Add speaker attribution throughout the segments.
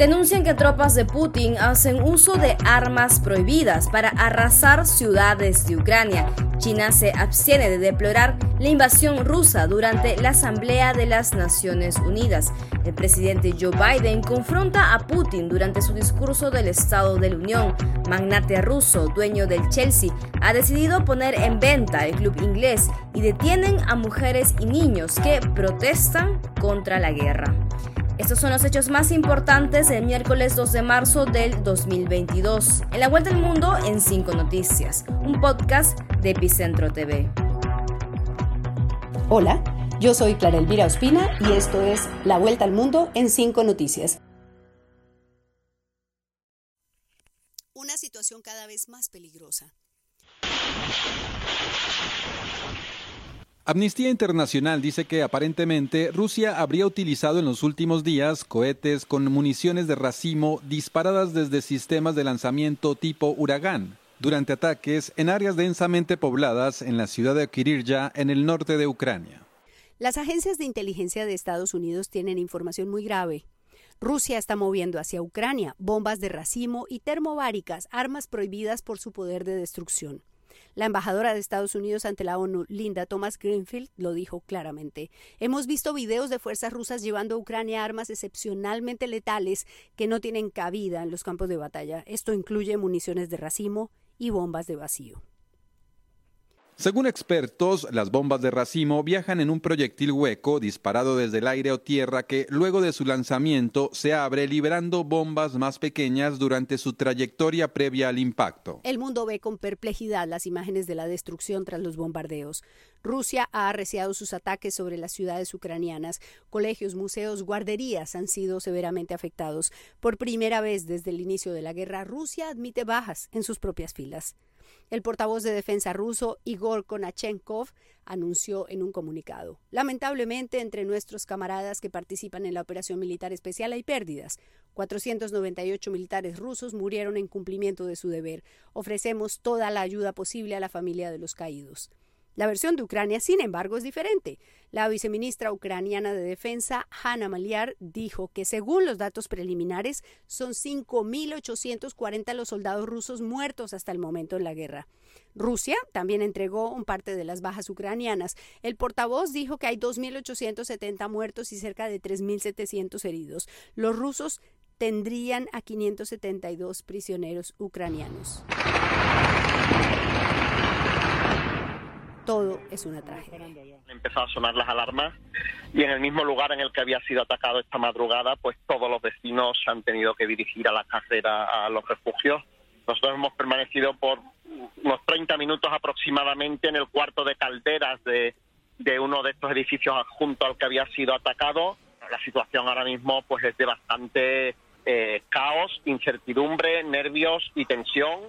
Speaker 1: denuncian que tropas de Putin hacen uso de armas prohibidas para arrasar ciudades de Ucrania. China se abstiene de deplorar la invasión rusa durante la Asamblea de las Naciones Unidas. El presidente Joe Biden confronta a Putin durante su discurso del Estado de la Unión. Magnate ruso, dueño del Chelsea, ha decidido poner en venta el club inglés y detienen a mujeres y niños que protestan contra la guerra. Estos son los hechos más importantes del miércoles 2 de marzo del 2022. En la Vuelta al Mundo en 5 Noticias, un podcast de Epicentro TV.
Speaker 2: Hola, yo soy Clara Elvira Ospina y esto es La Vuelta al Mundo en 5 Noticias.
Speaker 3: Una situación cada vez más peligrosa.
Speaker 4: Amnistía Internacional dice que aparentemente Rusia habría utilizado en los últimos días cohetes con municiones de racimo disparadas desde sistemas de lanzamiento tipo Huracán durante ataques en áreas densamente pobladas en la ciudad de Kirirya en el norte de Ucrania.
Speaker 3: Las agencias de inteligencia de Estados Unidos tienen información muy grave. Rusia está moviendo hacia Ucrania bombas de racimo y termobáricas, armas prohibidas por su poder de destrucción. La embajadora de Estados Unidos ante la ONU, Linda Thomas Greenfield, lo dijo claramente. Hemos visto videos de fuerzas rusas llevando a Ucrania armas excepcionalmente letales que no tienen cabida en los campos de batalla. Esto incluye municiones de racimo y bombas de vacío.
Speaker 4: Según expertos, las bombas de racimo viajan en un proyectil hueco disparado desde el aire o tierra que luego de su lanzamiento se abre liberando bombas más pequeñas durante su trayectoria previa al impacto.
Speaker 3: El mundo ve con perplejidad las imágenes de la destrucción tras los bombardeos. Rusia ha arreciado sus ataques sobre las ciudades ucranianas. Colegios, museos, guarderías han sido severamente afectados. Por primera vez desde el inicio de la guerra, Rusia admite bajas en sus propias filas. El portavoz de defensa ruso, Igor Konachenkov, anunció en un comunicado. Lamentablemente, entre nuestros camaradas que participan en la operación militar especial hay pérdidas. 498 militares rusos murieron en cumplimiento de su deber. Ofrecemos toda la ayuda posible a la familia de los caídos. La versión de Ucrania, sin embargo, es diferente. La viceministra ucraniana de Defensa, Hanna Maliar, dijo que según los datos preliminares son 5.840 los soldados rusos muertos hasta el momento en la guerra. Rusia también entregó un parte de las bajas ucranianas. El portavoz dijo que hay 2.870 muertos y cerca de 3.700 heridos. Los rusos tendrían a 572 prisioneros ucranianos todo es una tragedia.
Speaker 5: Empezó a sonar las alarmas y en el mismo lugar en el que había sido atacado esta madrugada, pues todos los vecinos han tenido que dirigir a la carrera a los refugios. Nosotros hemos permanecido por unos 30 minutos aproximadamente en el cuarto de calderas de, uno de estos edificios adjunto al que había sido atacado. La situación ahora mismo pues es de bastante eh, caos, incertidumbre, nervios y tensión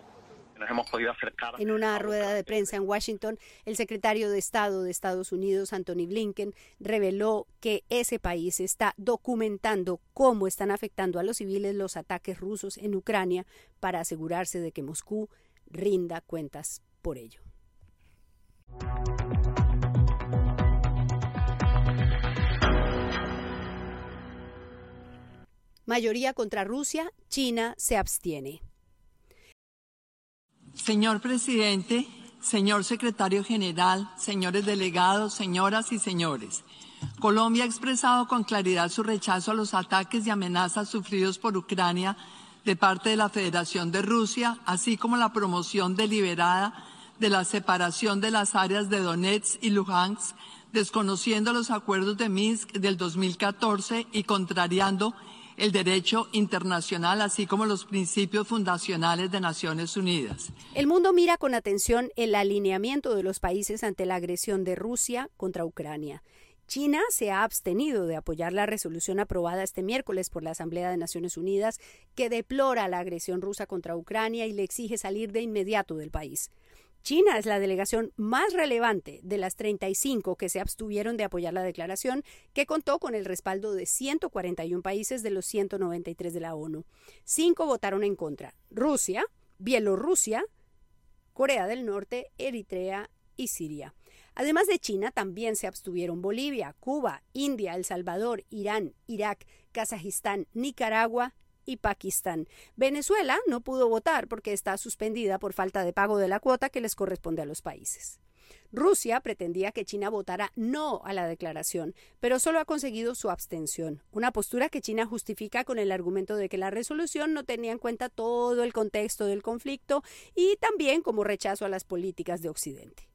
Speaker 5: hemos podido acercar.
Speaker 3: En una rueda de prensa en Washington, el secretario de Estado de Estados Unidos, Anthony Blinken, reveló que ese país está documentando cómo están afectando a los civiles los ataques rusos en Ucrania para asegurarse de que Moscú rinda cuentas por ello. Mayoría contra Rusia, China se abstiene.
Speaker 6: Señor presidente, señor secretario general, señores delegados, señoras y señores, Colombia ha expresado con claridad su rechazo a los ataques y amenazas sufridos por Ucrania de parte de la Federación de Rusia, así como la promoción deliberada de la separación de las áreas de Donetsk y Luhansk, desconociendo los acuerdos de Minsk del 2014 y contrariando el derecho internacional, así como los principios fundacionales de Naciones Unidas.
Speaker 3: El mundo mira con atención el alineamiento de los países ante la agresión de Rusia contra Ucrania. China se ha abstenido de apoyar la resolución aprobada este miércoles por la Asamblea de Naciones Unidas que deplora la agresión rusa contra Ucrania y le exige salir de inmediato del país. China es la delegación más relevante de las 35 que se abstuvieron de apoyar la declaración, que contó con el respaldo de 141 países de los 193 de la ONU. Cinco votaron en contra: Rusia, Bielorrusia, Corea del Norte, Eritrea y Siria. Además de China, también se abstuvieron Bolivia, Cuba, India, El Salvador, Irán, Irak, Kazajistán, Nicaragua y Pakistán. Venezuela no pudo votar porque está suspendida por falta de pago de la cuota que les corresponde a los países. Rusia pretendía que China votara no a la declaración, pero solo ha conseguido su abstención, una postura que China justifica con el argumento de que la resolución no tenía en cuenta todo el contexto del conflicto y también como rechazo a las políticas de Occidente.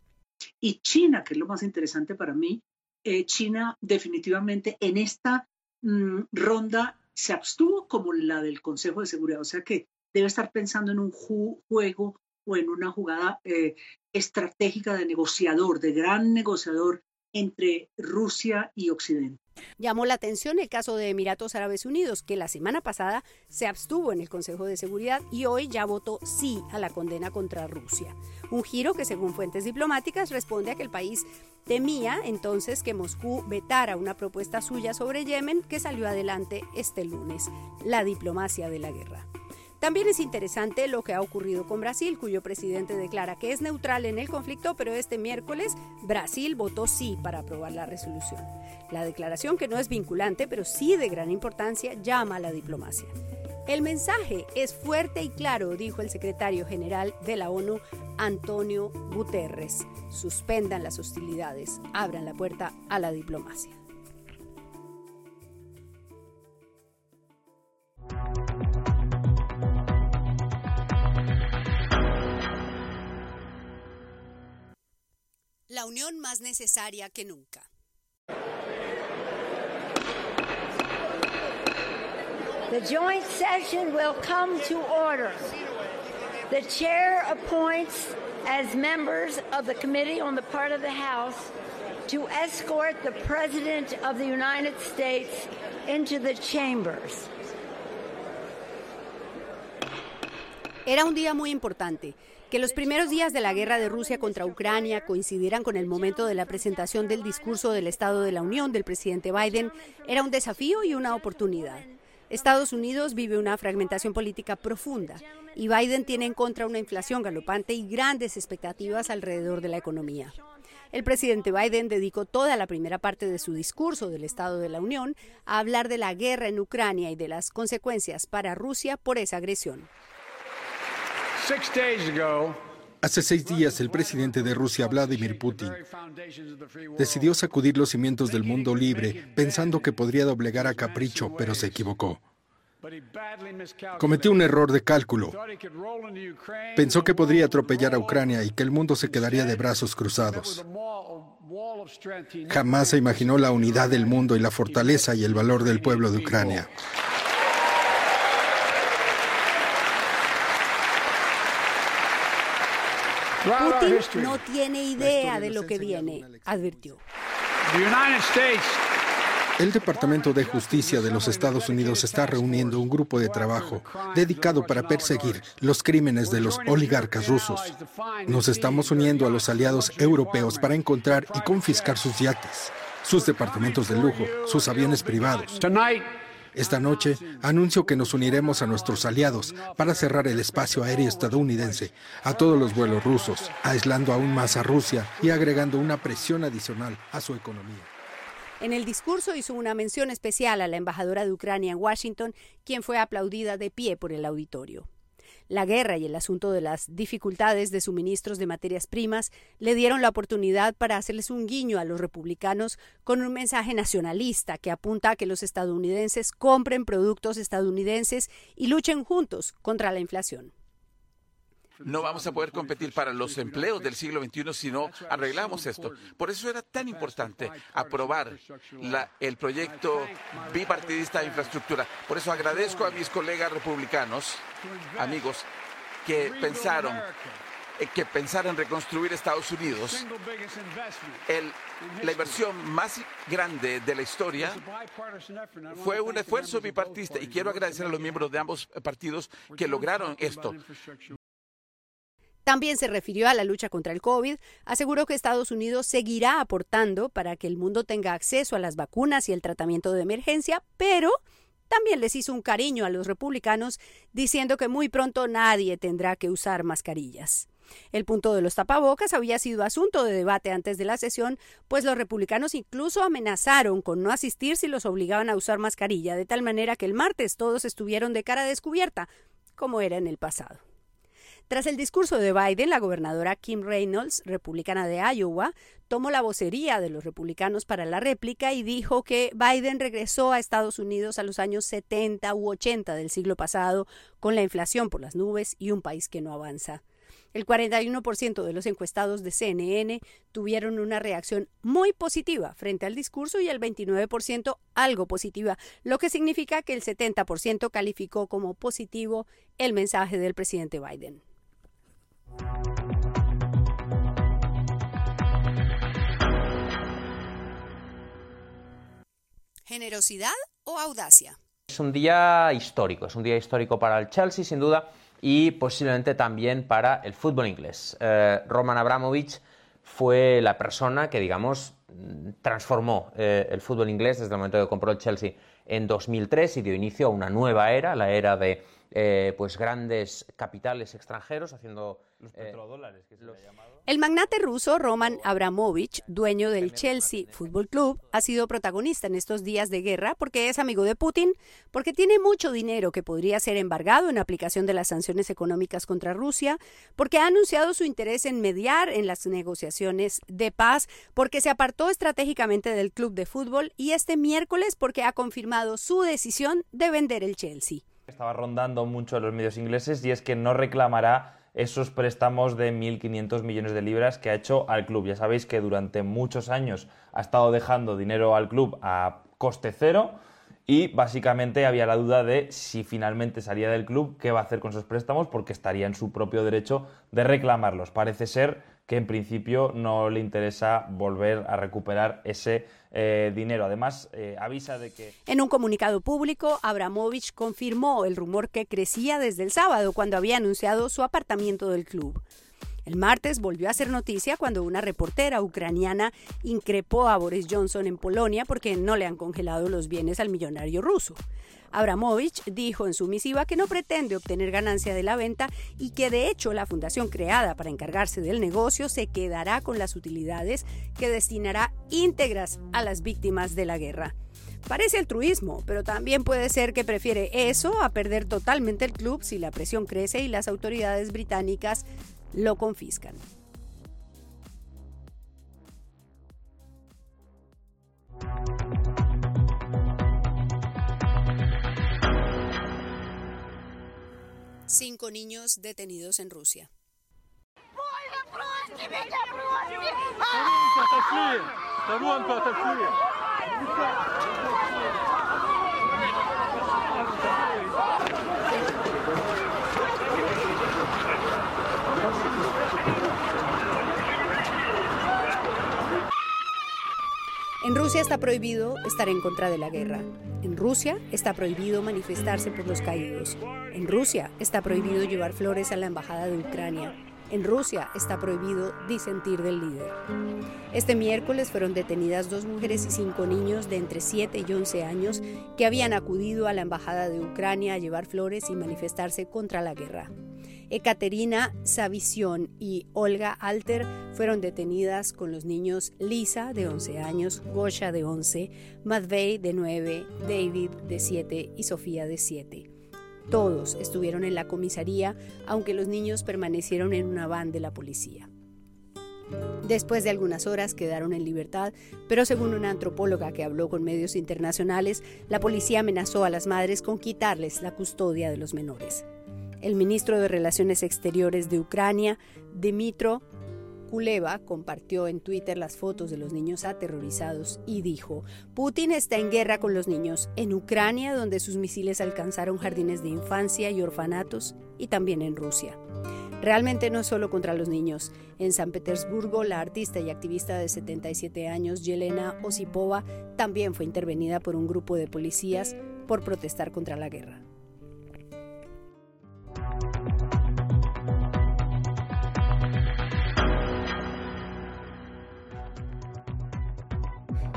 Speaker 7: Y China, que es lo más interesante para mí, eh, China definitivamente en esta mm, ronda se abstuvo como la del Consejo de Seguridad, o sea que debe estar pensando en un juego o en una jugada eh, estratégica de negociador, de gran negociador entre Rusia y Occidente.
Speaker 3: Llamó la atención el caso de Emiratos Árabes Unidos, que la semana pasada se abstuvo en el Consejo de Seguridad y hoy ya votó sí a la condena contra Rusia. Un giro que, según fuentes diplomáticas, responde a que el país temía entonces que Moscú vetara una propuesta suya sobre Yemen que salió adelante este lunes, la diplomacia de la guerra. También es interesante lo que ha ocurrido con Brasil, cuyo presidente declara que es neutral en el conflicto, pero este miércoles Brasil votó sí para aprobar la resolución. La declaración, que no es vinculante, pero sí de gran importancia, llama a la diplomacia. El mensaje es fuerte y claro, dijo el secretario general de la ONU, Antonio Guterres. Suspendan las hostilidades, abran la puerta a la diplomacia. La unión más necesaria que nunca.
Speaker 8: The joint session will come to order. The chair appoints as members of the committee on the part of the House to escort the President of the United States into the chambers.
Speaker 3: Era un día muy importante. Que los primeros días de la guerra de Rusia contra Ucrania coincidieran con el momento de la presentación del discurso del Estado de la Unión del presidente Biden era un desafío y una oportunidad. Estados Unidos vive una fragmentación política profunda y Biden tiene en contra una inflación galopante y grandes expectativas alrededor de la economía. El presidente Biden dedicó toda la primera parte de su discurso del Estado de la Unión a hablar de la guerra en Ucrania y de las consecuencias para Rusia por esa agresión.
Speaker 9: Hace seis días el presidente de Rusia, Vladimir Putin, decidió sacudir los cimientos del mundo libre pensando que podría doblegar a capricho, pero se equivocó. Cometió un error de cálculo. Pensó que podría atropellar a Ucrania y que el mundo se quedaría de brazos cruzados. Jamás se imaginó la unidad del mundo y la fortaleza y el valor del pueblo de Ucrania.
Speaker 3: Putin no tiene idea de lo que viene, advirtió.
Speaker 9: El Departamento de Justicia de los Estados Unidos está reuniendo un grupo de trabajo dedicado para perseguir los crímenes de los oligarcas rusos. Nos estamos uniendo a los aliados europeos para encontrar y confiscar sus yates, sus departamentos de lujo, sus aviones privados. Esta noche anuncio que nos uniremos a nuestros aliados para cerrar el espacio aéreo estadounidense a todos los vuelos rusos, aislando aún más a Rusia y agregando una presión adicional a su economía.
Speaker 3: En el discurso hizo una mención especial a la embajadora de Ucrania en Washington, quien fue aplaudida de pie por el auditorio. La guerra y el asunto de las dificultades de suministros de materias primas le dieron la oportunidad para hacerles un guiño a los republicanos con un mensaje nacionalista que apunta a que los estadounidenses compren productos estadounidenses y luchen juntos contra la inflación
Speaker 10: no vamos a poder competir para los empleos del siglo XXI si no arreglamos esto. Por eso era tan importante aprobar el proyecto bipartidista de infraestructura. Por eso agradezco a mis colegas republicanos, amigos, que pensaron eh, que pensaron en reconstruir Estados Unidos, la inversión más grande de la historia fue un esfuerzo bipartidista y quiero agradecer a los miembros de ambos partidos que lograron esto.
Speaker 3: También se refirió a la lucha contra el COVID, aseguró que Estados Unidos seguirá aportando para que el mundo tenga acceso a las vacunas y el tratamiento de emergencia, pero también les hizo un cariño a los republicanos diciendo que muy pronto nadie tendrá que usar mascarillas. El punto de los tapabocas había sido asunto de debate antes de la sesión, pues los republicanos incluso amenazaron con no asistir si los obligaban a usar mascarilla, de tal manera que el martes todos estuvieron de cara descubierta, como era en el pasado. Tras el discurso de Biden, la gobernadora Kim Reynolds, republicana de Iowa, tomó la vocería de los republicanos para la réplica y dijo que Biden regresó a Estados Unidos a los años 70 u 80 del siglo pasado, con la inflación por las nubes y un país que no avanza. El 41% de los encuestados de CNN tuvieron una reacción muy positiva frente al discurso y el 29% algo positiva, lo que significa que el 70% calificó como positivo el mensaje del presidente Biden. ¿Generosidad o audacia?
Speaker 11: Es un día histórico, es un día histórico para el Chelsea, sin duda, y posiblemente también para el fútbol inglés. Eh, Roman Abramovich fue la persona que, digamos, transformó eh, el fútbol inglés desde el momento que compró el Chelsea en 2003 y dio inicio a una nueva era, la era de eh, pues grandes capitales extranjeros haciendo
Speaker 12: los petrodólares que se le ha llamado.
Speaker 3: El magnate ruso Roman Abramovich, dueño del Chelsea Football Club, ha sido protagonista en estos días de guerra porque es amigo de Putin, porque tiene mucho dinero que podría ser embargado en aplicación de las sanciones económicas contra Rusia, porque ha anunciado su interés en mediar en las negociaciones de paz, porque se apartó estratégicamente del club de fútbol y este miércoles porque ha confirmado su decisión de vender el Chelsea.
Speaker 12: Estaba rondando mucho los medios ingleses y es que no reclamará esos préstamos de 1.500 millones de libras que ha hecho al club. Ya sabéis que durante muchos años ha estado dejando dinero al club a coste cero y básicamente había la duda de si finalmente salía del club, qué va a hacer con esos préstamos porque estaría en su propio derecho de reclamarlos. Parece ser que en principio no le interesa volver a recuperar ese eh, dinero. Además, eh, avisa de que...
Speaker 3: En un comunicado público, Abramovich confirmó el rumor que crecía desde el sábado cuando había anunciado su apartamiento del club. El martes volvió a ser noticia cuando una reportera ucraniana increpó a Boris Johnson en Polonia porque no le han congelado los bienes al millonario ruso. Abramovich dijo en su misiva que no pretende obtener ganancia de la venta y que de hecho la fundación creada para encargarse del negocio se quedará con las utilidades que destinará íntegras a las víctimas de la guerra. Parece altruismo, pero también puede ser que prefiere eso a perder totalmente el club si la presión crece y las autoridades británicas lo confiscan. Cinco niños detenidos en Rusia. Rusia está prohibido estar en contra de la guerra. En Rusia está prohibido manifestarse por los caídos. En Rusia está prohibido llevar flores a la embajada de Ucrania. En Rusia está prohibido disentir del líder. Este miércoles fueron detenidas dos mujeres y cinco niños de entre 7 y 11 años que habían acudido a la embajada de Ucrania a llevar flores y manifestarse contra la guerra. Ekaterina Savisión y Olga Alter fueron detenidas con los niños Lisa, de 11 años, Gosha, de 11, Matvey, de 9, David, de 7 y Sofía, de 7. Todos estuvieron en la comisaría, aunque los niños permanecieron en una van de la policía. Después de algunas horas quedaron en libertad, pero según una antropóloga que habló con medios internacionales, la policía amenazó a las madres con quitarles la custodia de los menores. El ministro de Relaciones Exteriores de Ucrania, Dmitro Kuleva, compartió en Twitter las fotos de los niños aterrorizados y dijo, Putin está en guerra con los niños en Ucrania, donde sus misiles alcanzaron jardines de infancia y orfanatos, y también en Rusia. Realmente no solo contra los niños. En San Petersburgo, la artista y activista de 77 años, Yelena Osipova, también fue intervenida por un grupo de policías por protestar contra la guerra.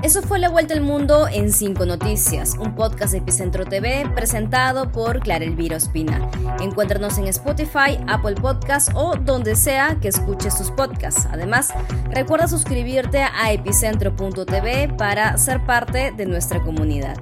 Speaker 1: Eso fue La Vuelta al Mundo en 5 Noticias, un podcast de Epicentro TV presentado por Clara Elvira Ospina. Encuéntranos en Spotify, Apple Podcasts o donde sea que escuches tus podcasts. Además, recuerda suscribirte a epicentro.tv para ser parte de nuestra comunidad.